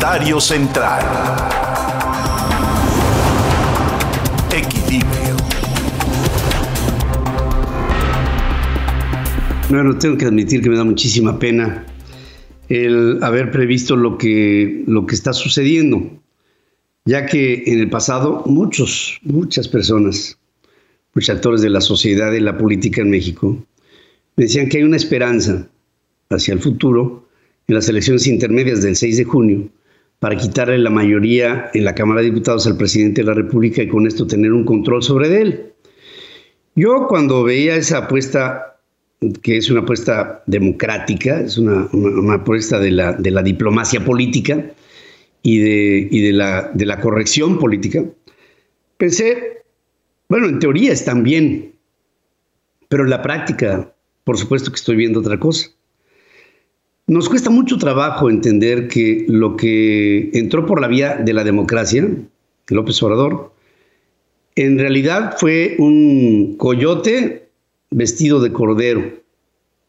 Comentario central. Equilibrio. Bueno, tengo que admitir que me da muchísima pena el haber previsto lo que, lo que está sucediendo, ya que en el pasado muchos, muchas personas, muchos actores de la sociedad y la política en México, decían que hay una esperanza hacia el futuro en las elecciones intermedias del 6 de junio para quitarle la mayoría en la Cámara de Diputados al presidente de la República y con esto tener un control sobre él. Yo cuando veía esa apuesta, que es una apuesta democrática, es una, apuesta de la, diplomacia política y, de, y de, la, de la corrección política, pensé, bueno, en teoría están bien, pero en la práctica, por supuesto que estoy viendo otra cosa. Nos cuesta mucho trabajo entender que lo que entró por la vía de la democracia, López Obrador, en realidad fue un coyote vestido de cordero.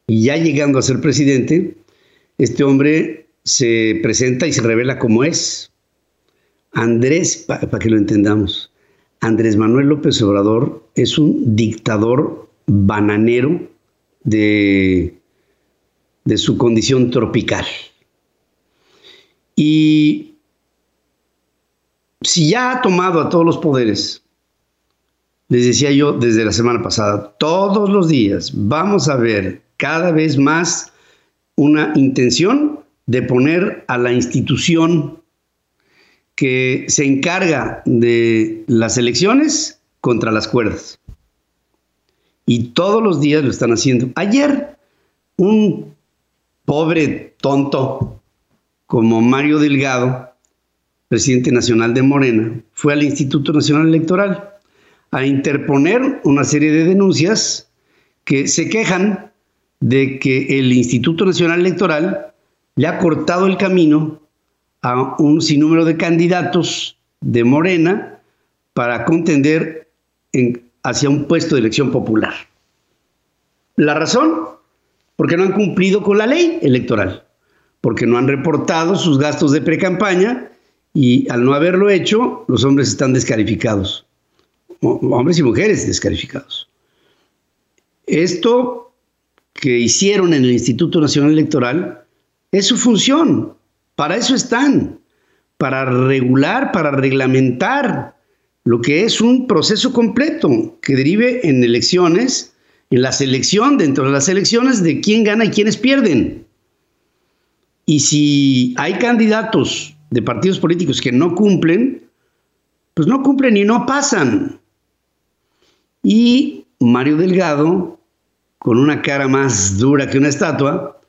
Y ya llegando a ser presidente, este hombre se presenta y se revela como es. Andrés, para que lo entendamos, Andrés Manuel López Obrador es un dictador bananero de de su condición tropical. Y si ya ha tomado a todos los poderes, les decía yo desde la semana pasada, todos los días vamos a ver cada vez más una intención de poner a la institución que se encarga de las elecciones contra las cuerdas. Y todos los días lo están haciendo. Ayer, un pobre tonto como Mario Delgado, presidente nacional de Morena, fue al Instituto Nacional Electoral a interponer una serie de denuncias que se quejan de que el Instituto Nacional Electoral le ha cortado el camino a un sinnúmero de candidatos de Morena para contender hacia un puesto de elección popular. La razón, porque no han cumplido con la ley electoral, porque no han reportado sus gastos de precampaña y al no haberlo hecho, los hombres están descalificados, hombres y mujeres descalificados. Esto que hicieron en el Instituto Nacional Electoral es su función, para eso están, para regular, para reglamentar lo que es un proceso completo que derive en elecciones en la selección, dentro de las elecciones, de quién gana y quiénes pierden. Y si hay candidatos de partidos políticos que no cumplen, pues no cumplen y no pasan. Y Mario Delgado, con una cara más dura que una estatua,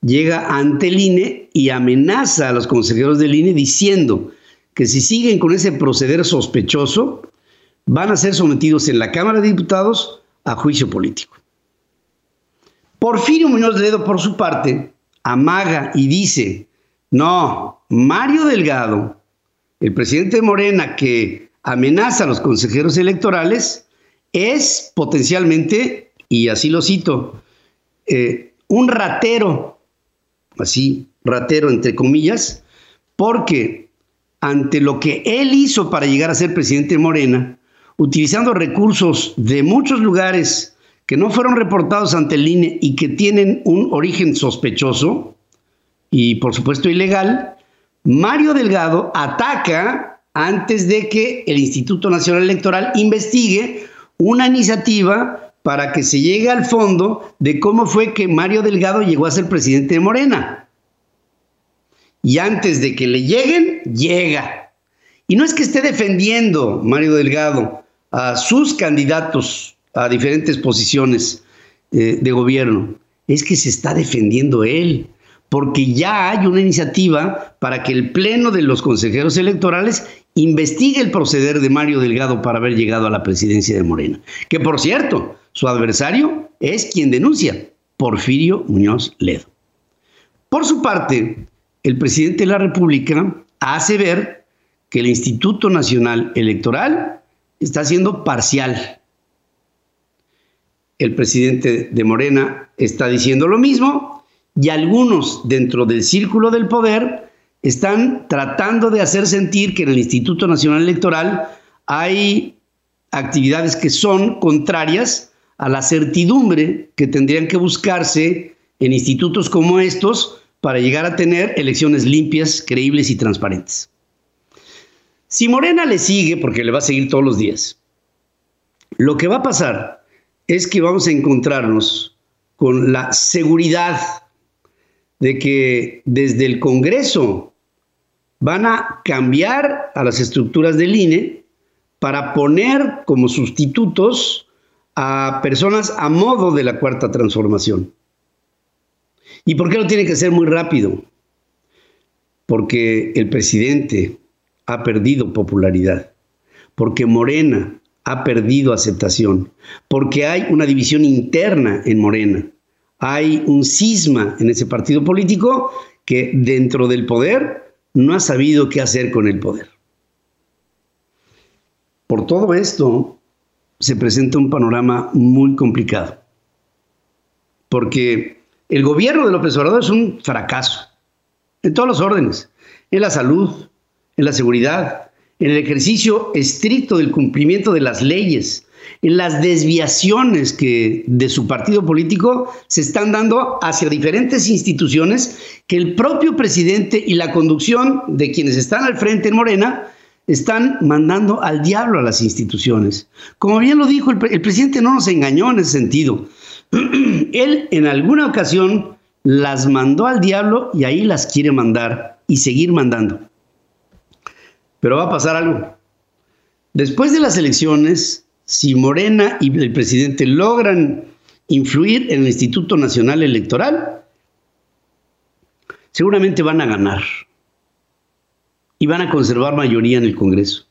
llega ante el INE y amenaza a los consejeros del INE diciendo que si siguen con ese proceder sospechoso, van a ser sometidos en la Cámara de Diputados a juicio político. Porfirio Muñoz Ledo, por su parte, amaga y dice, no, Mario Delgado, el presidente de Morena que amenaza a los consejeros electorales, es potencialmente, y así lo cito, eh, un ratero, así, ratero entre comillas, porque ante lo que él hizo para llegar a ser presidente de Morena, utilizando recursos de muchos lugares que no fueron reportados ante el INE y que tienen un origen sospechoso y por supuesto ilegal, Mario Delgado ataca antes de que el Instituto Nacional Electoral investigue una iniciativa para que se llegue al fondo de cómo fue que Mario Delgado llegó a ser presidente de Morena. Y antes de que le lleguen, llega. Y no es que esté defendiendo Mario Delgado a sus candidatos a diferentes posiciones eh, de gobierno, es que se está defendiendo él, porque ya hay una iniciativa para que el Pleno de los consejeros electorales investigue el proceder de Mario Delgado para haber llegado a la presidencia de Morena. Que por cierto, su adversario es quien denuncia, Porfirio Muñoz Ledo. Por su parte, el presidente de la República hace ver que el Instituto Nacional Electoral está siendo parcial. El presidente de Morena está diciendo lo mismo y algunos dentro del círculo del poder están tratando de hacer sentir que en el Instituto Nacional Electoral hay actividades que son contrarias a la certidumbre que tendrían que buscarse en institutos como estos para llegar a tener elecciones limpias, creíbles y transparentes. Si Morena le sigue, porque le va a seguir todos los días, lo que va a pasar es que vamos a encontrarnos con la seguridad de que desde el Congreso van a cambiar a las estructuras del INE para poner como sustitutos a personas a modo de la cuarta transformación. ¿Y por qué lo tiene que ser muy rápido? Porque el presidente ha perdido popularidad, porque Morena ha perdido aceptación, porque hay una división interna en Morena, hay un cisma en ese partido político que dentro del poder no ha sabido qué hacer con el poder. Por todo esto se presenta un panorama muy complicado, porque el gobierno de López Obrador es un fracaso en todos los órdenes, en la salud, en la seguridad, en el ejercicio estricto del cumplimiento de las leyes, en las desviaciones que de su partido político se están dando hacia diferentes instituciones que el propio presidente y la conducción de quienes están al frente en Morena están mandando al diablo a las instituciones. Como bien lo dijo, el, presidente no nos engañó en ese sentido. Él en alguna ocasión las mandó al diablo y ahí las quiere mandar y seguir mandando. Pero va a pasar algo. Después de las elecciones, si Morena y el presidente logran influir en el Instituto Nacional Electoral, seguramente van a ganar y van a conservar mayoría en el Congreso.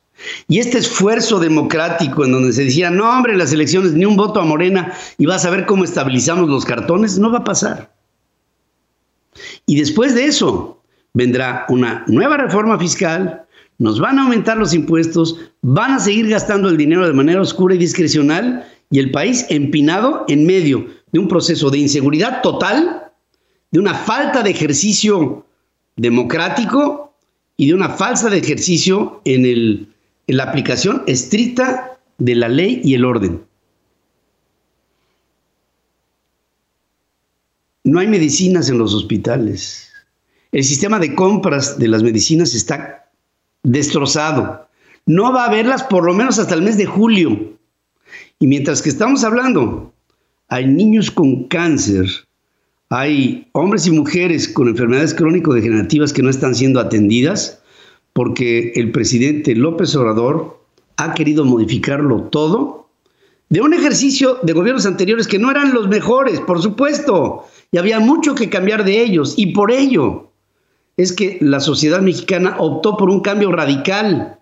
Y este esfuerzo democrático en donde se decía, no hombre, las elecciones, ni un voto a Morena y vas a ver cómo estabilizamos los cartones, no va a pasar. Y después de eso vendrá una nueva reforma fiscal, nos van a aumentar los impuestos, van a seguir gastando el dinero de manera oscura y discrecional y el país empinado en medio de un proceso de inseguridad total, de una falta de ejercicio democrático y de una falsa de ejercicio en, en la aplicación estricta de la ley y el orden. No hay medicinas en los hospitales. El sistema de compras de las medicinas está destrozado. No va a haberlas por lo menos hasta el mes de julio. Y mientras que estamos hablando, hay niños con cáncer, hay hombres y mujeres con enfermedades crónico-degenerativas que no están siendo atendidas porque el presidente López Obrador ha querido modificarlo todo de un ejercicio de gobiernos anteriores que no eran los mejores, por supuesto, y había mucho que cambiar de ellos, y por ello es que la sociedad mexicana optó por un cambio radical.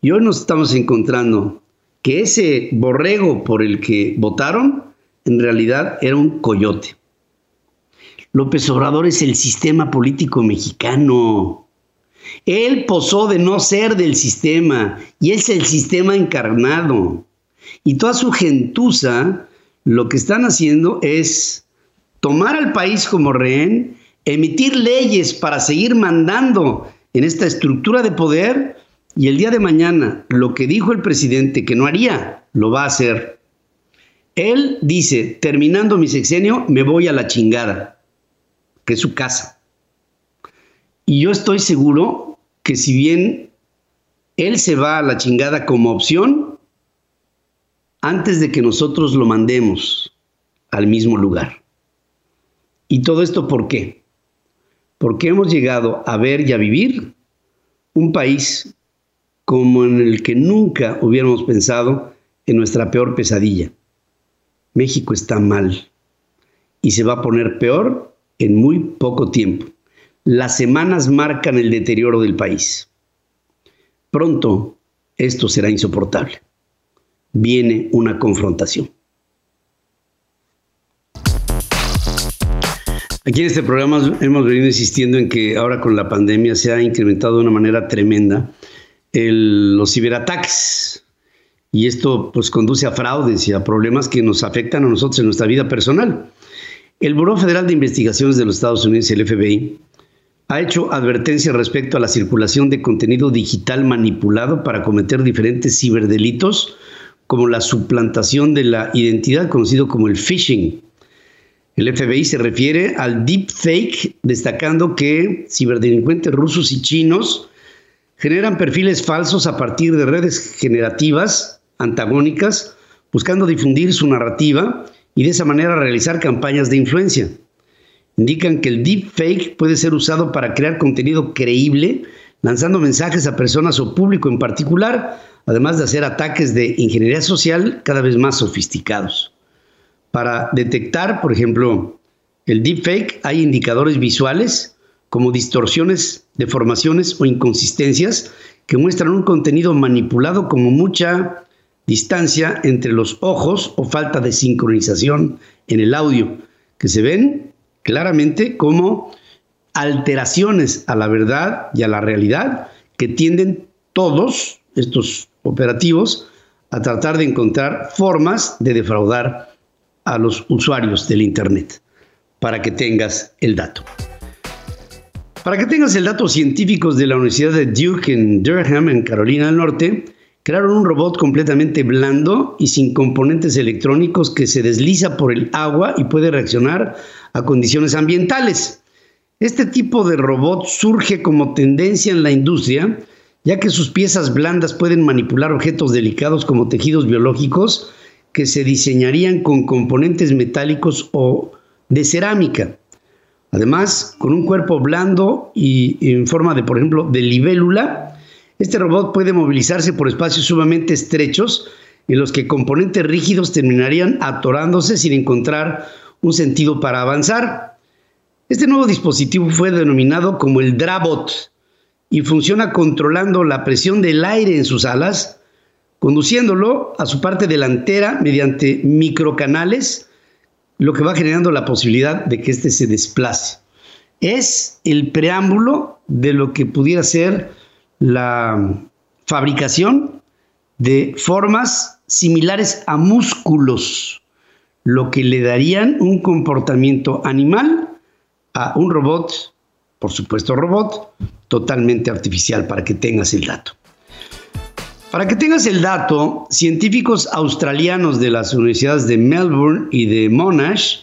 Y hoy nos estamos encontrando que ese borrego por el que votaron en realidad era un coyote. López Obrador es el sistema político mexicano. Él posó de no ser del sistema y es el sistema encarnado. Y toda su gentuza lo que están haciendo es tomar al país como rehén emitir leyes para seguir mandando en esta estructura de poder y el día de mañana lo que dijo el presidente que no haría, lo va a hacer. Él dice, terminando mi sexenio, me voy a la chingada, que es su casa. Y yo estoy seguro que si bien él se va a la chingada como opción, antes de que nosotros lo mandemos al mismo lugar. ¿Y todo esto por qué? Porque hemos llegado a ver y a vivir un país como en el que nunca hubiéramos pensado en nuestra peor pesadilla. México está mal y se va a poner peor en muy poco tiempo. Las semanas marcan el deterioro del país. Pronto esto será insoportable. Viene una confrontación. Aquí en este programa hemos venido insistiendo en que ahora con la pandemia se ha incrementado de una manera tremenda los ciberataques. Y esto pues conduce a fraudes y a problemas que nos afectan a nosotros en nuestra vida personal. El Buró Federal de Investigaciones de los Estados Unidos, el FBI, ha hecho advertencias respecto a la circulación de contenido digital manipulado para cometer diferentes ciberdelitos, como la suplantación de la identidad, conocido como el phishing. El FBI se refiere al deepfake, destacando que ciberdelincuentes rusos y chinos generan perfiles falsos a partir de redes generativas antagónicas, buscando difundir su narrativa y de esa manera realizar campañas de influencia. Indican que el deepfake puede ser usado para crear contenido creíble, lanzando mensajes a personas o público en particular, además de hacer ataques de ingeniería social cada vez más sofisticados. Para detectar, por ejemplo, el deepfake hay indicadores visuales como distorsiones, deformaciones o inconsistencias que muestran un contenido manipulado como mucha distancia entre los ojos o falta de sincronización en el audio, que se ven claramente como alteraciones a la verdad y a la realidad que tienden todos estos operativos a tratar de encontrar formas de defraudar a los usuarios del Internet, para que tengas el dato. Para que tengas el dato, científicos de la Universidad de Duke en Durham, en Carolina del Norte, crearon un robot completamente blando y sin componentes electrónicos que se desliza por el agua y puede reaccionar a condiciones ambientales. Este tipo de robot surge como tendencia en la industria, ya que sus piezas blandas pueden manipular objetos delicados como tejidos biológicos que se diseñarían con componentes metálicos o de cerámica. Además, con un cuerpo blando y en forma de, por ejemplo, de libélula, este robot puede movilizarse por espacios sumamente estrechos en los que componentes rígidos terminarían atorándose sin encontrar un sentido para avanzar. Este nuevo dispositivo fue denominado como el Drabot y funciona controlando la presión del aire en sus alas, conduciéndolo a su parte delantera mediante microcanales lo que va generando la posibilidad de que éste se desplace. Es el preámbulo de lo que pudiera ser la fabricación de formas similares a músculos, lo que le darían un comportamiento animal a un robot, por supuesto robot, totalmente artificial para que tengas el dato. Para que tengas el dato, científicos australianos de las universidades de Melbourne y de Monash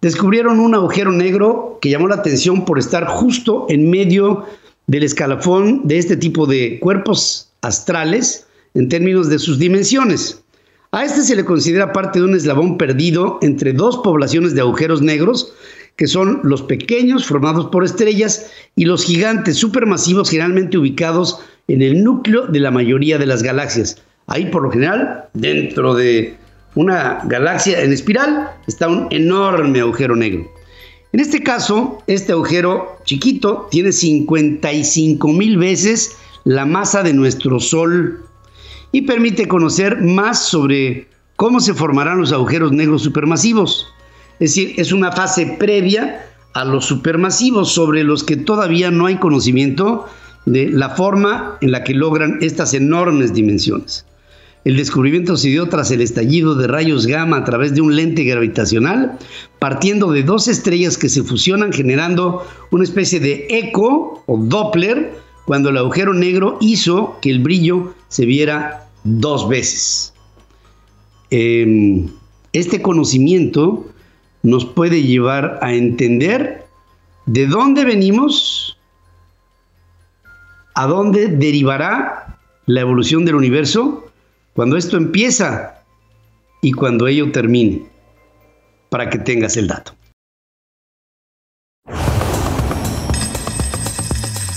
descubrieron un agujero negro que llamó la atención por estar justo en medio del escalafón de este tipo de cuerpos astrales en términos de sus dimensiones. A este se le considera parte de un eslabón perdido entre dos poblaciones de agujeros negros, que son los pequeños formados por estrellas y los gigantes supermasivos generalmente ubicados en el núcleo de la mayoría de las galaxias. Ahí por lo general, dentro de una galaxia en espiral, está un enorme agujero negro. En este caso, este agujero chiquito tiene 55 mil veces la masa de nuestro Sol y permite conocer más sobre cómo se formarán los agujeros negros supermasivos. Es decir, es una fase previa a los supermasivos sobre los que todavía no hay conocimiento de la forma en la que logran estas enormes dimensiones. El descubrimiento se dio tras el estallido de rayos gamma a través de un lente gravitacional, partiendo de dos estrellas que se fusionan generando una especie de eco o Doppler cuando el agujero negro hizo que el brillo se viera dos veces. Em, este conocimiento nos puede llevar a entender de dónde venimos, a dónde derivará la evolución del universo cuando esto empieza y cuando ello termine, para que tengas el dato.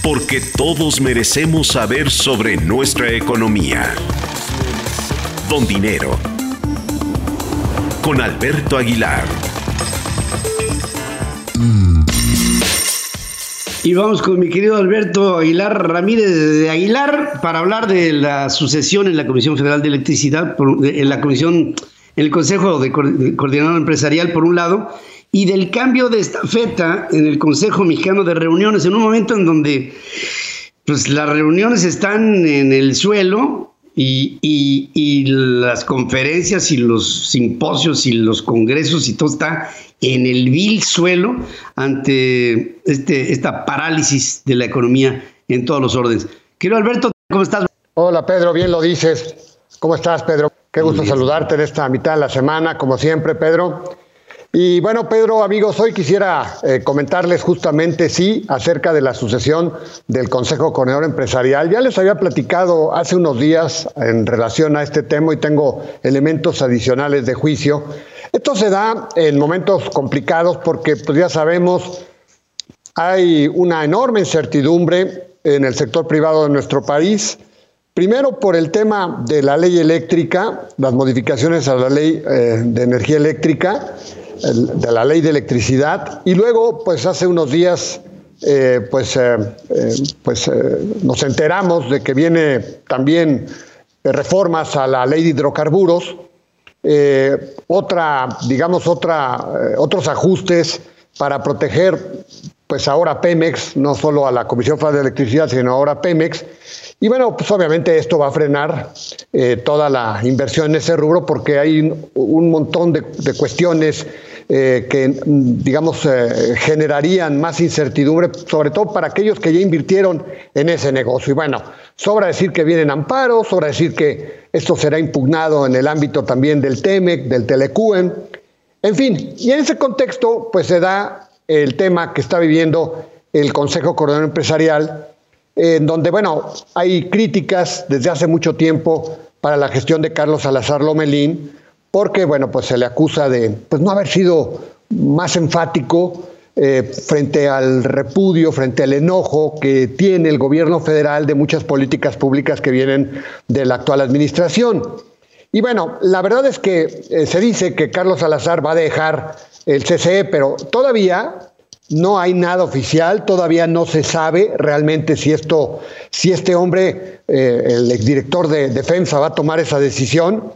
Porque todos merecemos saber sobre nuestra economía. Don Dinero. Con Alberto Aguilar. Y vamos con mi querido Alberto Aguilar Ramírez de Aguilar para hablar de la sucesión en la Comisión Federal de Electricidad, en la Comisión, en el Consejo de Coordinador Empresarial, por un lado, y del cambio de estafeta en el Consejo Mexicano de Reuniones, en un momento en donde pues, las reuniones están en el suelo y, y, las conferencias y los simposios y los congresos y todo está en el vil suelo ante este, esta parálisis de la economía en todos los órdenes. Quiero Alberto, ¿cómo estás? Hola Pedro, bien lo dices. ¿Cómo estás Pedro? Qué gusto saludarte en esta mitad de la semana, como siempre Pedro. Y bueno, Pedro, amigos, hoy quisiera eh, comentarles justamente, sí, acerca de la sucesión del Consejo Coordinador Empresarial. Ya les había platicado hace unos días en relación a este tema y tengo elementos adicionales de juicio. Esto se da en momentos complicados porque, pues ya sabemos, hay una enorme incertidumbre en el sector privado de nuestro país. Primero por el tema de la ley eléctrica, las modificaciones a la ley eh, de energía eléctrica de la ley de electricidad y luego, pues hace unos días, eh, pues, eh, pues nos enteramos de que viene también reformas a la ley de hidrocarburos, otra, digamos, otra, otros ajustes para proteger, pues ahora Pemex, no solo a la Comisión Federal de Electricidad, sino ahora Pemex. Y bueno, pues obviamente esto va a frenar toda la inversión en ese rubro porque hay un montón de cuestiones eh, que, digamos, eh, generarían más incertidumbre, sobre todo para aquellos que ya invirtieron en ese negocio. Y bueno, sobra decir que vienen amparos, sobra decir que esto será impugnado en el ámbito también del TEMEC, del Telecuen, en fin, y en ese contexto, pues se da el tema que está viviendo el Consejo Coordinador Empresarial, en donde, bueno, hay críticas desde hace mucho tiempo para la gestión de Carlos Salazar Lomelín, porque bueno, pues se le acusa de pues, no haber sido más enfático eh, frente al repudio, frente al enojo que tiene el gobierno federal de muchas políticas públicas que vienen de la actual administración. Y bueno, la verdad es que eh, se dice que Carlos Salazar va a dejar el CCE, pero todavía no hay nada oficial, todavía no se sabe realmente si esto, si este hombre, eh, el exdirector de defensa, va a tomar esa decisión.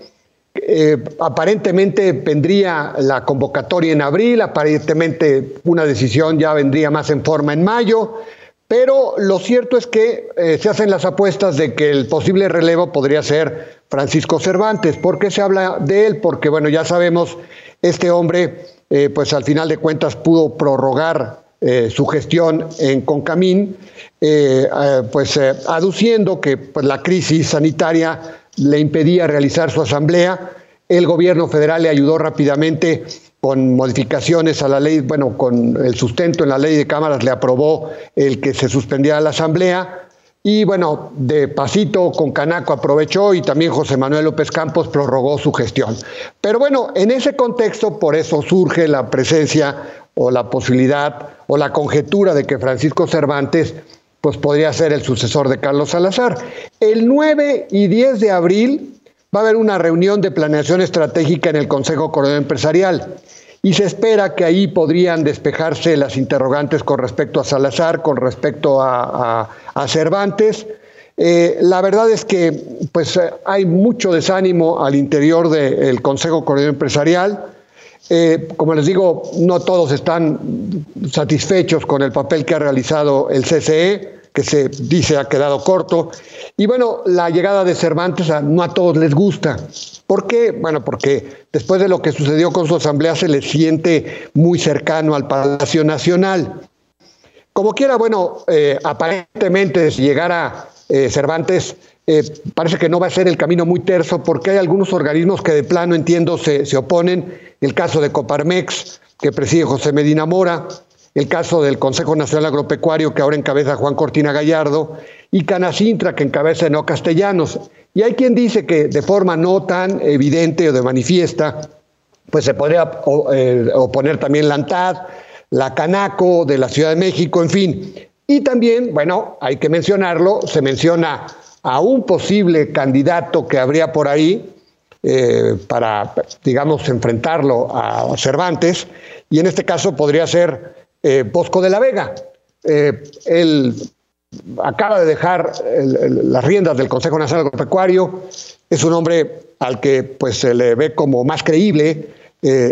Eh, aparentemente vendría la convocatoria en abril, aparentemente una decisión ya vendría más en forma en mayo, pero lo cierto es que eh, se hacen las apuestas de que el posible relevo podría ser Francisco Cervantes. ¿Por qué se habla de él? Porque, bueno, ya sabemos, este hombre, eh, pues al final de cuentas pudo prorrogar su gestión en Concamín, pues aduciendo que pues, la crisis sanitaria le impedía realizar su asamblea. El gobierno federal le ayudó rápidamente con modificaciones a la ley, bueno, con el sustento en la ley de cámaras le aprobó el que se suspendiera la asamblea. Y bueno, de pasito con Canaco aprovechó y también José Manuel López Campos prorrogó su gestión. Pero bueno, en ese contexto, por eso surge la presencia o la posibilidad o la conjetura de que Francisco Cervantes pues podría ser el sucesor de Carlos Salazar. El 9 y 10 de abril va a haber una reunión de planeación estratégica en el Consejo Coordinador Empresarial y se espera que ahí podrían despejarse las interrogantes con respecto a Salazar, con respecto a, Cervantes. Eh, la verdad es que pues, hay mucho desánimo al interior del Consejo Coordinador Empresarial. Eh, como les digo, no todos están satisfechos con el papel que ha realizado el CCE, se dice ha quedado corto. Y bueno, la llegada de Cervantes no a todos les gusta. ¿Por qué? Bueno, porque después de lo que sucedió con su asamblea se le siente muy cercano al Palacio Nacional. Como quiera, bueno, eh, aparentemente si llegara eh, Cervantes, eh, parece que no va a ser el camino muy terso porque hay algunos organismos que de plano, entiendo, se, se oponen. El caso de Coparmex, que preside José Medina Mora, el caso del Consejo Nacional Agropecuario, que ahora encabeza Juan Cortina Gallardo, y Canacintra, que encabeza No Castellanos. Y hay quien dice que de forma no tan evidente o de manifiesta, pues se podría eh, oponer también la ANTAD, la Canaco de la Ciudad de México, en fin. Y también, bueno, hay que mencionarlo, se menciona a un posible candidato que habría por ahí eh, para, digamos, enfrentarlo a Cervantes, y en este caso podría ser eh, Bosco de la Vega. Eh, él acaba de dejar las riendas del Consejo Nacional Agropecuario, es un hombre al que pues, se le ve como más creíble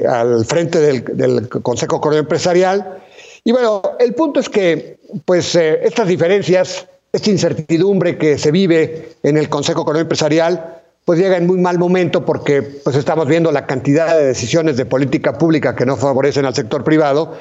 al frente del, Consejo Coordinador Empresarial. Y bueno, el punto es que pues, estas diferencias esta incertidumbre que se vive en el Consejo Económico Empresarial, pues llega en muy mal momento porque pues estamos viendo la cantidad de decisiones de política pública que no favorecen al sector privado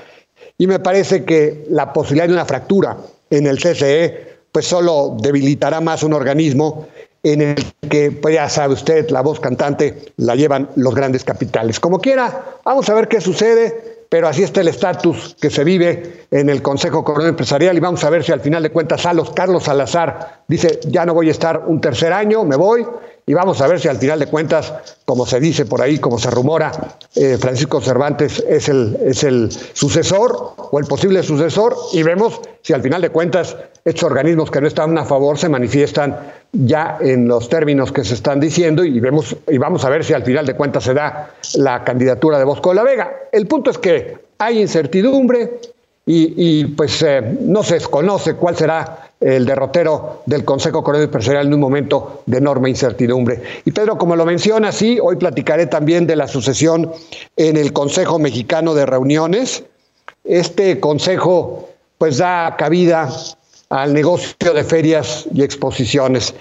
y me parece que la posibilidad de una fractura en el CCE pues solo debilitará más un organismo en el que, pues ya sabe usted, la voz cantante la llevan los grandes capitales. Como quiera, vamos a ver qué sucede, pero así está el estatus que se vive en el Consejo Económico Empresarial y vamos a ver si al final de cuentas Carlos Salazar dice, ya no voy a estar un tercer año, me voy, y vamos a ver si al final de cuentas, como se dice por ahí, como se rumora, eh, Francisco Cervantes es el, es el sucesor o el posible sucesor y vemos si al final de cuentas estos organismos que no están a favor se manifiestan ya en los términos que se están diciendo y vemos y vamos a ver si al final de cuentas se da la candidatura de Bosco de la Vega. El punto es que hay incertidumbre y, pues eh, no se desconoce cuál será el derrotero del Consejo Económico Empresarial en un momento de enorme incertidumbre. Y Pedro, como lo menciona, sí, hoy platicaré también de la sucesión en el Consejo Mexicano de Reuniones. Este consejo pues da cabida al negocio de ferias y exposiciones.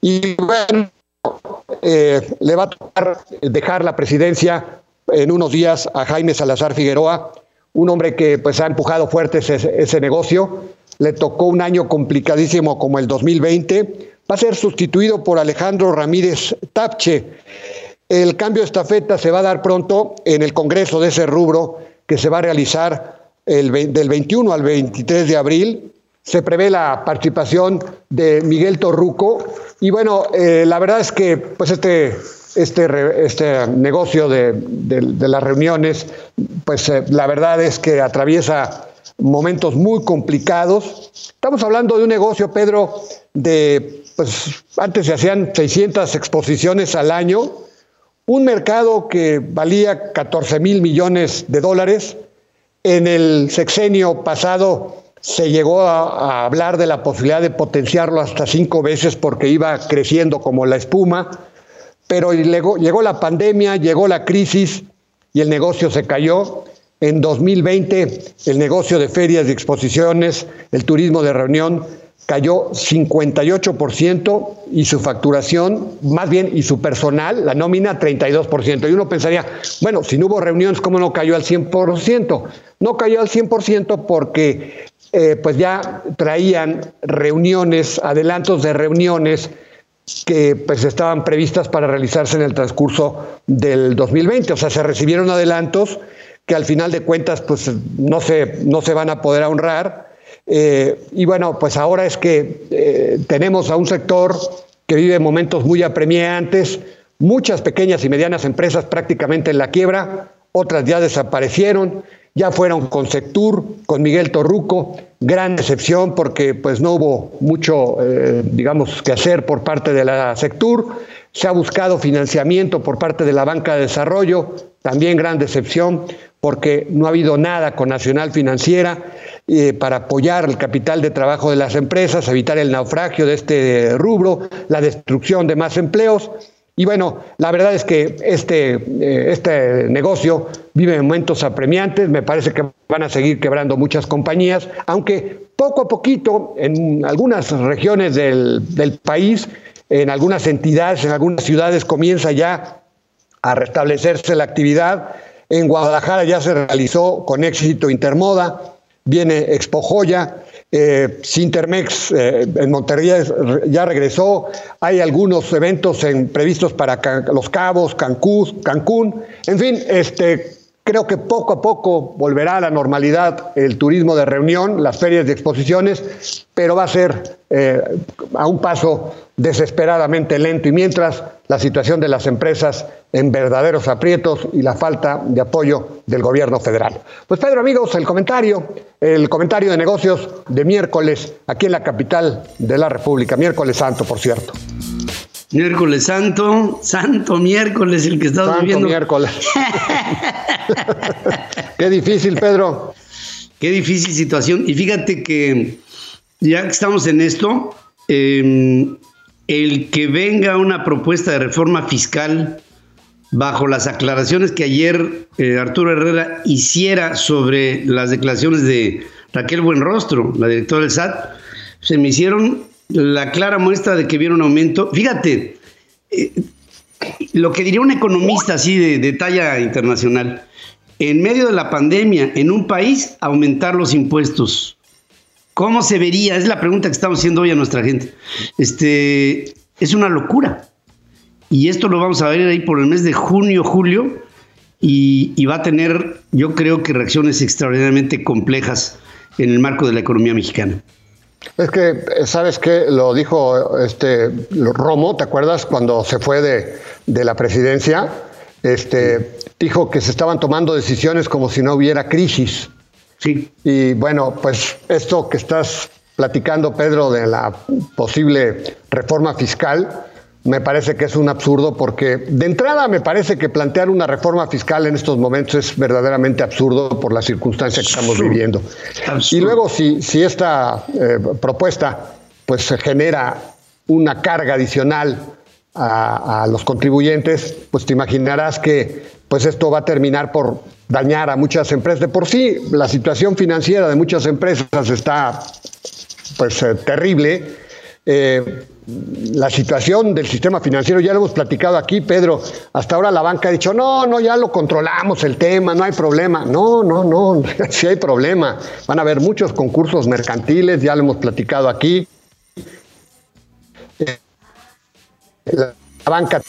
Y bueno, eh, le va a dejar la presidencia en unos días a Jaime Salazar Figueroa, un hombre que pues ha empujado fuerte ese negocio le tocó un año complicadísimo como el 2020, va a ser sustituido por Alejandro Ramírez Tapche. El cambio de estafeta se va a dar pronto en el Congreso de ese rubro que se va a realizar el, del 21 al 23 de abril. Se prevé la participación de Miguel Torruco y bueno, eh, la verdad es que pues este, este, este negocio de, las reuniones, pues eh, la verdad es que atraviesa momentos muy complicados. Estamos hablando de un negocio, Pedro, de, pues antes se hacían 600 exposiciones al año, un mercado que valía 14 mil millones de dólares. En el sexenio pasado se llegó a, hablar de la posibilidad de potenciarlo hasta cinco veces porque iba creciendo como la espuma, pero llegó la pandemia, llegó la crisis y el negocio se cayó. En 2020, el negocio de ferias y exposiciones, el turismo de reunión, cayó 58% y su facturación, más bien, y su personal, la nómina, 32%. Y uno pensaría, bueno, si no hubo reuniones, ¿cómo no cayó al 100%? No cayó al 100% porque eh, pues ya traían reuniones, adelantos de reuniones que pues estaban previstas para realizarse en el transcurso del 2020. O sea, se recibieron adelantos que al final de cuentas pues no se, no se van a poder honrar. Eh, y bueno, pues ahora es que eh, tenemos a un sector que vive momentos muy apremiantes, muchas pequeñas y medianas empresas prácticamente en la quiebra, otras ya desaparecieron, ya fueron con Sectur, con Miguel Torruco, gran excepción porque pues no hubo mucho, eh, digamos, que hacer por parte de la Sectur, se ha buscado financiamiento por parte de la banca de desarrollo, también gran decepción porque no ha habido nada con Nacional Financiera eh, para apoyar el capital de trabajo de las empresas, evitar el naufragio de este rubro, la destrucción de más empleos. Y bueno, la verdad es que este, eh, este negocio vive momentos apremiantes, me parece que van a seguir quebrando muchas compañías, aunque poco a poquito en algunas regiones del, del país, en algunas entidades, en algunas ciudades comienza ya a restablecerse la actividad. En Guadalajara ya se realizó con éxito Intermoda, viene Expo Joya, eh, Sintermex eh, en Monterrey ya regresó, hay algunos eventos previstos para Los Cabos, Cancún, Cancún, en fin, este, creo que poco a poco volverá a la normalidad el turismo de reunión, las ferias de exposiciones, pero va a ser eh, a un paso desesperadamente lento y mientras la situación de las empresas en verdaderos aprietos y la falta de apoyo del gobierno federal. Pues Pedro, amigos, el comentario, el comentario de negocios de miércoles aquí en la capital de la República, miércoles santo, por cierto. Miércoles santo, santo miércoles el que estamos santo viviendo. miércoles. Qué difícil, Pedro. Qué difícil situación. Y fíjate que ya que estamos en esto, eh, el que venga una propuesta de reforma fiscal bajo las aclaraciones que ayer eh, Arturo Herrera hiciera sobre las declaraciones de Raquel Buenrostro, la directora del SAT, se me hicieron la clara muestra de que viene un aumento. Fíjate, eh, lo que diría un economista así de, de talla internacional, en medio de la pandemia, en un país, aumentar los impuestos. ¿Cómo se vería? Es la pregunta que estamos haciendo hoy a nuestra gente. Este, es una locura. Y esto lo vamos a ver ahí por el mes de junio, julio, y, va a tener, yo creo que reacciones extraordinariamente complejas en el marco de la economía mexicana. Es que, ¿sabes qué? Lo dijo este Romo, ¿te acuerdas? Cuando se fue de, de la presidencia, este, dijo que se estaban tomando decisiones como si no hubiera crisis. Sí. Y bueno, pues esto que estás platicando, Pedro, de la posible reforma fiscal, me parece que es un absurdo porque de entrada me parece que plantear una reforma fiscal en estos momentos es verdaderamente absurdo por la circunstancia que estamos viviendo. Y luego si, si esta eh, propuesta pues se genera una carga adicional a, a, los contribuyentes, pues te imaginarás que pues esto va a terminar por dañar a muchas empresas. De por sí, la situación financiera de muchas empresas está pues eh, terrible. Eh, la situación del sistema financiero, ya lo hemos platicado aquí, Pedro, hasta ahora la banca ha dicho, no, no, ya lo controlamos el tema, no hay problema. No, no, no, sí hay problema. Van a haber muchos concursos mercantiles, ya lo hemos platicado aquí. La banca,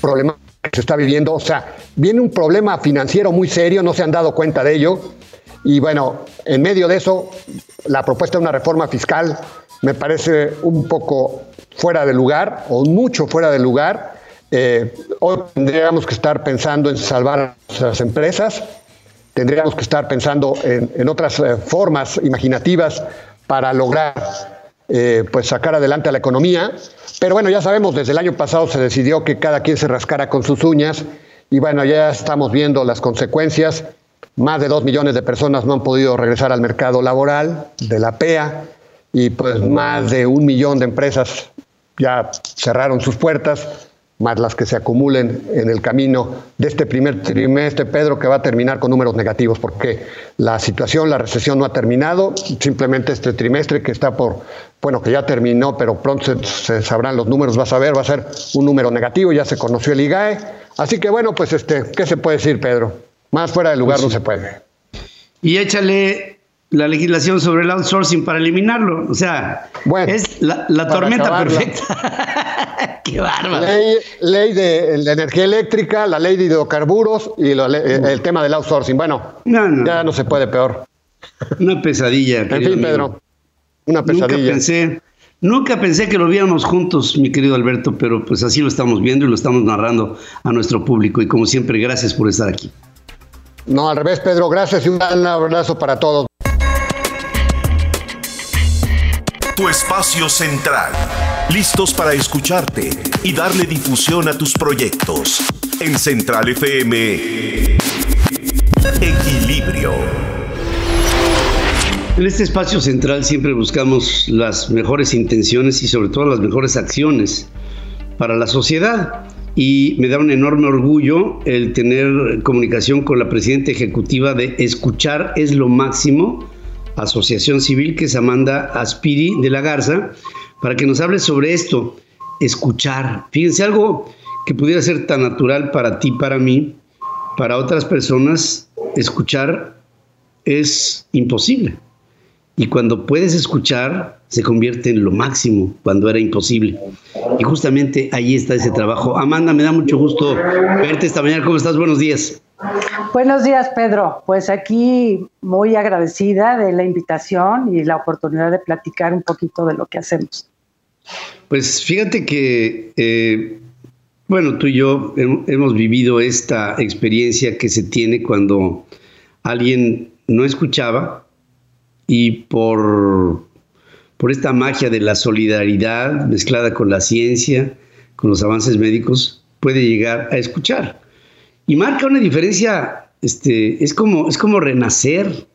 problema que se está viviendo, o sea, viene un problema financiero muy serio, no se han dado cuenta de ello. Y bueno, en medio de eso, la propuesta de una reforma fiscal me parece un poco fuera de lugar o mucho fuera de lugar. Eh, hoy tendríamos que estar pensando en salvar a nuestras empresas, tendríamos que estar pensando en, otras eh, formas imaginativas para lograr eh, pues sacar adelante a la economía. Pero bueno, ya sabemos, desde el año pasado se decidió que cada quien se rascara con sus uñas y bueno, ya estamos viendo las consecuencias. Más de dos millones de personas no han podido regresar al mercado laboral de la PEA y pues más de un millón de empresas ya cerraron sus puertas, más las que se acumulen en el camino de este primer trimestre, Pedro, que va a terminar con números negativos, porque la situación, la recesión no ha terminado, simplemente este trimestre que está por, bueno, que ya terminó, pero pronto se, sabrán los números, vas a ver, va a ser un número negativo, ya se conoció el IGAE, así que bueno, pues este, ¿qué se puede decir, Pedro? Más fuera de lugar no se puede. Y échale la legislación sobre el outsourcing para eliminarlo. O sea, es la, tormenta perfecta. Qué bárbaro. Ley, de, energía eléctrica, la ley de hidrocarburos y el tema del outsourcing. Bueno, ya no se puede peor. Una pesadilla. en fin, Pedro. Una pesadilla. Nunca pensé, nunca pensé que lo viéramos juntos, mi querido Alberto, pero pues así lo estamos viendo y lo estamos narrando a nuestro público. Y como siempre, gracias por estar aquí. No, al revés, Pedro, gracias y un gran abrazo para todos. Tu espacio central. Listos para escucharte y darle difusión a tus proyectos. En Central FM. Equilibrio. En este espacio central siempre buscamos las mejores intenciones y sobre todo las mejores acciones para la sociedad. Y me da un enorme orgullo el tener comunicación con la presidenta ejecutiva de Escuchar es lo máximo, asociación civil, que es Amanda Aspiri de la Garza, para que nos hable sobre esto, escuchar. Fíjense, algo que pudiera ser tan natural para ti, para mí, para otras personas, escuchar es imposible. Y cuando puedes escuchar, se convierte en lo máximo, cuando era imposible. Y justamente ahí está ese trabajo. Amanda, me da mucho gusto verte esta mañana. ¿Cómo estás? Buenos días. Buenos días, Pedro. Pues aquí muy agradecida de la invitación y la oportunidad de platicar un poquito de lo que hacemos. Pues fíjate que, eh, bueno, tú y yo hemos vivido esta experiencia que se tiene cuando alguien no escuchaba y por, por esta magia de la solidaridad mezclada con la ciencia, con los avances médicos, puede llegar a escuchar. Y marca una diferencia, este, es, como, es como renacer.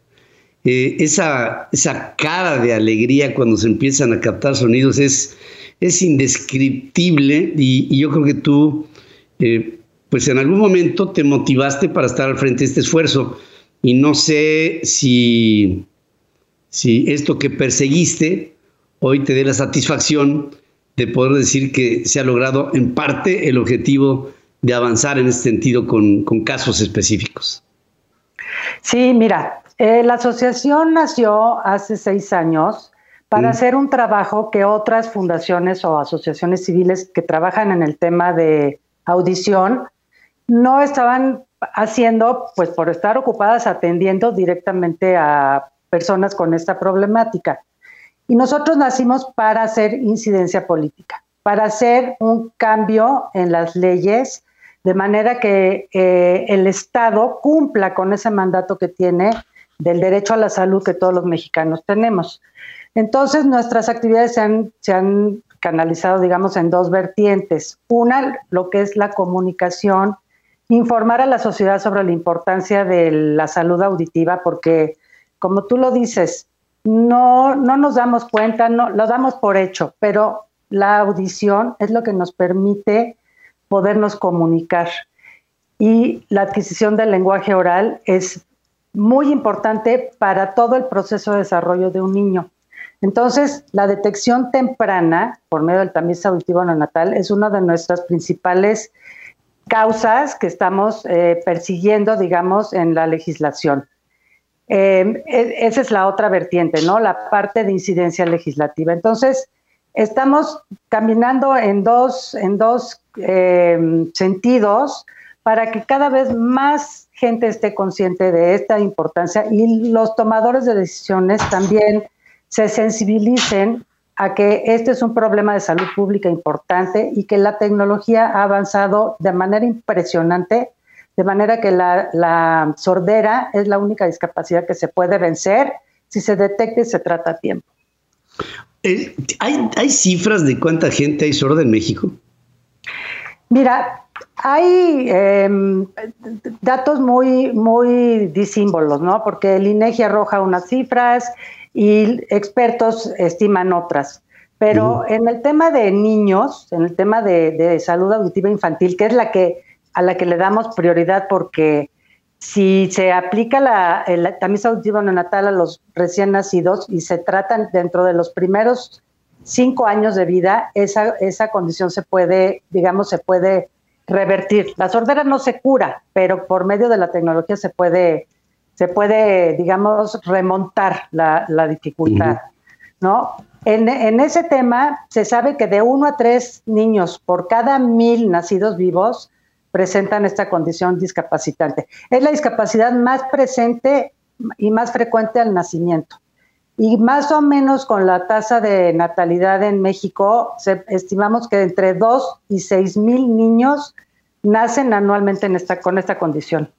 Eh, esa, esa cara de alegría cuando se empiezan a captar sonidos es, es indescriptible y, yo creo que tú, eh, pues en algún momento te motivaste para estar al frente de este esfuerzo y no sé si, si esto que perseguiste hoy te dé la satisfacción de poder decir que se ha logrado en parte el objetivo de avanzar en este sentido con, casos específicos. Sí, mira, eh, la asociación nació hace seis años para mm. hacer un trabajo que otras fundaciones o asociaciones civiles que trabajan en el tema de audición no estaban haciendo, pues por estar ocupadas atendiendo directamente a personas con esta problemática. Y nosotros nacimos para hacer incidencia política, para hacer un cambio en las leyes, de manera que eh, el Estado cumpla con ese mandato que tiene del derecho a la salud que todos los mexicanos tenemos. Entonces, nuestras actividades se han, se han canalizado, digamos, en dos vertientes. Una, lo que es la comunicación, informar a la sociedad sobre la importancia de la salud auditiva, porque, como tú lo dices, no, no nos damos cuenta, no, lo damos por hecho, pero la audición es lo que nos permite podernos comunicar. Y la adquisición del lenguaje oral es muy importante para todo el proceso de desarrollo de un niño. Entonces, la detección temprana por medio del tamiz auditivo neonatal es una de nuestras principales causas que estamos eh, persiguiendo, digamos, en la legislación. Em, e, esa es la otra vertiente, ¿no? La parte de incidencia legislativa. Entonces, estamos caminando en dos, en dos em, sentidos para que cada vez más gente esté consciente de esta importancia y los tomadores de decisiones también se sensibilicen a que este es un problema de salud pública importante y que la tecnología ha avanzado de manera impresionante, de manera que la, sordera es la única discapacidad que se puede vencer si se detecta y se trata a tiempo. Eh, ¿hay, cifras de cuánta gente hay sorda en México? Mira, hay em, datos muy, muy disímbolos, ¿no? Porque el INEGI arroja unas cifras, y expertos estiman otras. Pero en el tema de niños, en el tema de, salud auditiva infantil, que es la que a la que le damos prioridad porque si se aplica la, el tamiz auditivo neonatal a los recién nacidos y se tratan dentro de los primeros cinco años de vida, esa, esa condición se puede, digamos, se puede revertir. La sordera no se cura, pero por medio de la tecnología se puede se puede, digamos, remontar la, dificultad, ¿no? En, ese tema se sabe que de uno a tres niños por cada mil nacidos vivos presentan esta condición discapacitante. Es la discapacidad más presente y más frecuente al nacimiento. Y más o menos con la tasa de natalidad en México, estimamos que entre dos y seis mil niños nacen anualmente en esta, con esta condición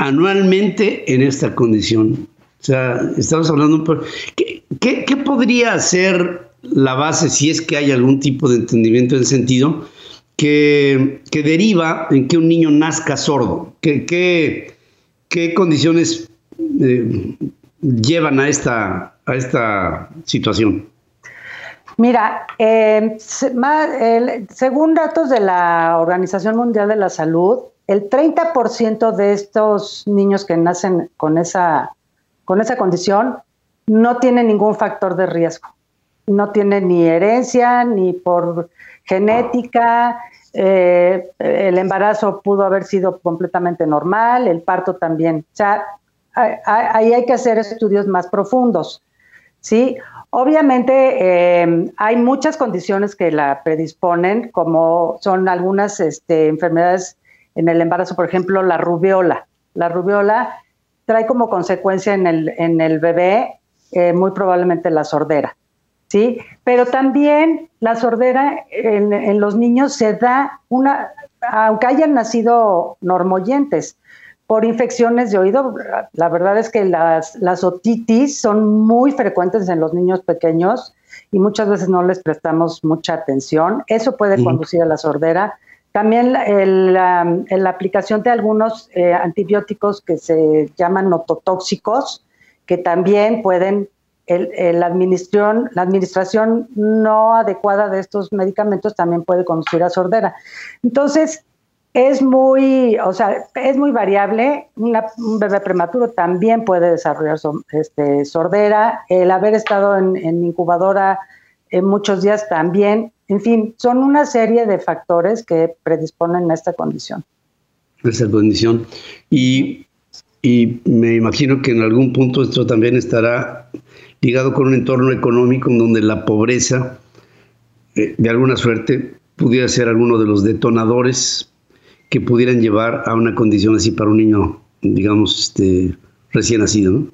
anualmente en esta condición. O sea, estamos hablando, por, ¿qué, qué, podría ser la base, si es que hay algún tipo de entendimiento en sentido, que, deriva en que un niño nazca sordo? ¿Qué, qué, condiciones eh, llevan a esta, a esta situación? Mira, eh, según datos de la Organización Mundial de la Salud, el 30% de estos niños que nacen con esa, con esa condición no tienen ningún factor de riesgo. No tienen ni herencia, ni por genética. Eh, el embarazo pudo haber sido completamente normal, el parto también. O sea, ahí hay que hacer estudios más profundos. ¿sí? Obviamente eh, hay muchas condiciones que la predisponen, como son algunas este, enfermedades en el embarazo, por ejemplo, la rubiola. La rubiola trae como consecuencia en el, bebé eh, muy probablemente la sordera, ¿sí? Pero también la sordera en, los niños se da una, aunque hayan nacido normoyentes, por infecciones de oído. La verdad es que las, las otitis son muy frecuentes en los niños pequeños y muchas veces no les prestamos mucha atención. Eso puede conducir a la sordera. También la, aplicación de algunos eh, antibióticos que se llaman nototóxicos, que también pueden, la, administración, la administración no adecuada de estos medicamentos también puede conducir a sordera. Entonces, es muy, o sea, es muy variable. un bebé prematuro también puede desarrollar este, sordera. El haber estado en incubadora en muchos días también. En fin, son una serie de factores que predisponen a esta condición. Esta condición. Y, y me imagino que en algún punto esto también estará ligado con un entorno económico en donde la pobreza, eh, de alguna suerte, pudiera ser alguno de los detonadores que pudieran llevar a una condición así para un niño, digamos, este, recién nacido, ¿no?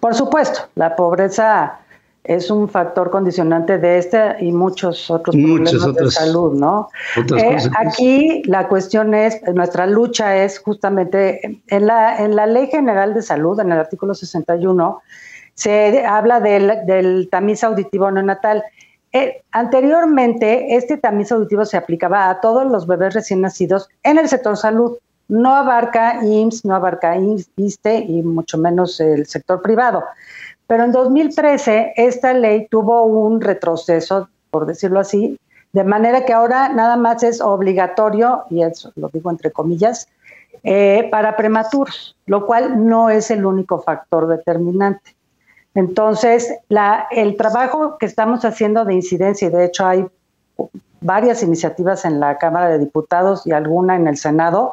Por supuesto, la pobreza es un factor condicionante de este y muchos otros problemas de salud, ¿no? Eh, aquí la cuestión es, nuestra lucha es justamente en la, en la Ley General de Salud, en el artículo 61, se habla del, tamiz auditivo neonatal. Eh, anteriormente, este tamiz auditivo se aplicaba a todos los bebés recién nacidos en el sector salud. No abarca IMSS, no abarca ISTE y mucho menos el sector privado. Pero en 2013 esta ley tuvo un retroceso, por decirlo así, de manera que ahora nada más es obligatorio, y eso lo digo entre comillas, eh, para prematuros, lo cual no es el único factor determinante. Entonces, el trabajo que estamos haciendo de incidencia, y de hecho hay varias iniciativas en la Cámara de Diputados y alguna en el Senado,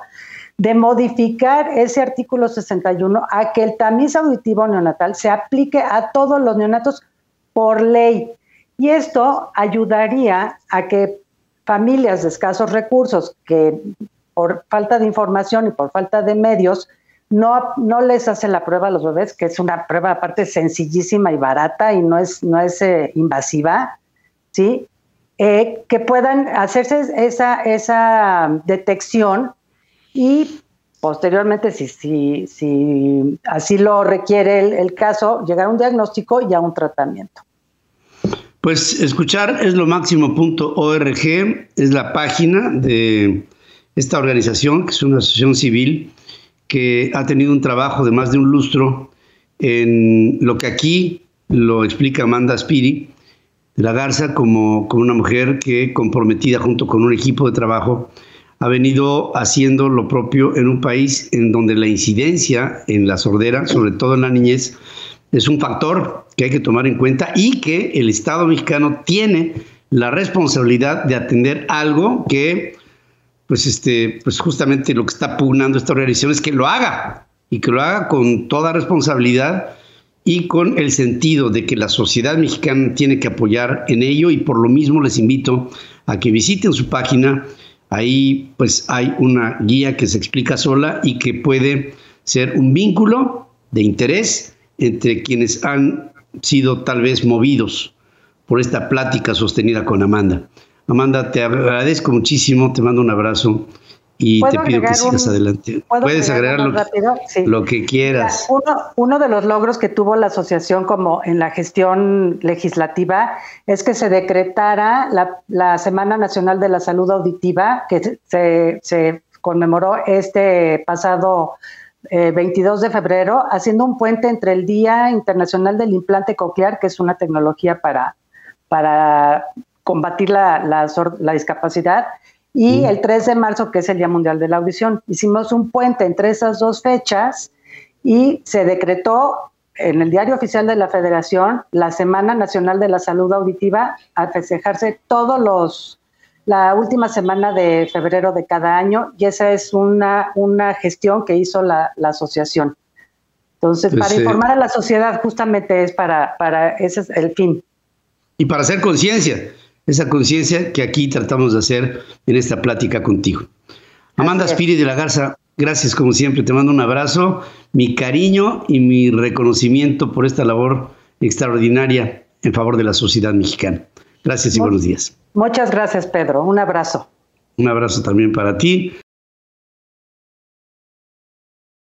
de modificar ese artículo 61 a que el tamiz auditivo neonatal se aplique a todos los neonatos por ley. Y esto ayudaría a que familias de escasos recursos que por falta de información y por falta de medios no, no les hace la prueba a los bebés, que es una prueba aparte sencillísima y barata y no es, no es eh, invasiva, ¿sí? Eh, que puedan hacerse esa, esa detección y posteriormente, si, si, si así lo requiere el, caso, llegar a un diagnóstico y a un tratamiento. Pues escuchar es lo es la página de esta organización, que es una asociación civil que ha tenido un trabajo de más de un lustro en lo que aquí lo explica Amanda Spiri la Garza como, como una mujer que comprometida junto con un equipo de trabajo ha venido haciendo lo propio en un país en donde la incidencia en la sordera, sobre todo en la niñez, es un factor que hay que tomar en cuenta y que el Estado mexicano tiene la responsabilidad de atender algo que pues, este, pues justamente lo que está pugnando esta organización es que lo haga y que lo haga con toda responsabilidad y con el sentido de que la sociedad mexicana tiene que apoyar en ello y por lo mismo les invito a que visiten su página. Ahí pues hay una guía que se explica sola y que puede ser un vínculo de interés entre quienes han sido tal vez movidos por esta plática sostenida con Amanda. Amanda, te agradezco muchísimo, te mando un abrazo y te pido que sigas adelante. Puedes agregar lo, que quieras. Uno, de los logros que tuvo la asociación como en la gestión legislativa es que se decretara la, Semana Nacional de la Salud Auditiva, que se, conmemoró este pasado 22 eh, de febrero, haciendo un puente entre el Día Internacional del Implante Coclear, que es una tecnología para, para combatir la, discapacidad, y el 3 de marzo, que es el Día Mundial de la Audición. Hicimos un puente entre esas dos fechas y se decretó en el Diario Oficial de la Federación la Semana Nacional de la Salud Auditiva a festejarse todos los la última semana de febrero de cada año y esa es una, una gestión que hizo la, asociación. Entonces, pues, para informar a la sociedad justamente es para, para ese es el fin. Y para hacer conciencia, esa conciencia que aquí tratamos de hacer en esta plática contigo. Amanda Spiri de la Garza, gracias como siempre, te mando un abrazo, mi cariño y mi reconocimiento por esta labor extraordinaria en favor de la sociedad mexicana. Gracias y buenos días. Muchas gracias, Pedro. Un abrazo. Un abrazo también para ti.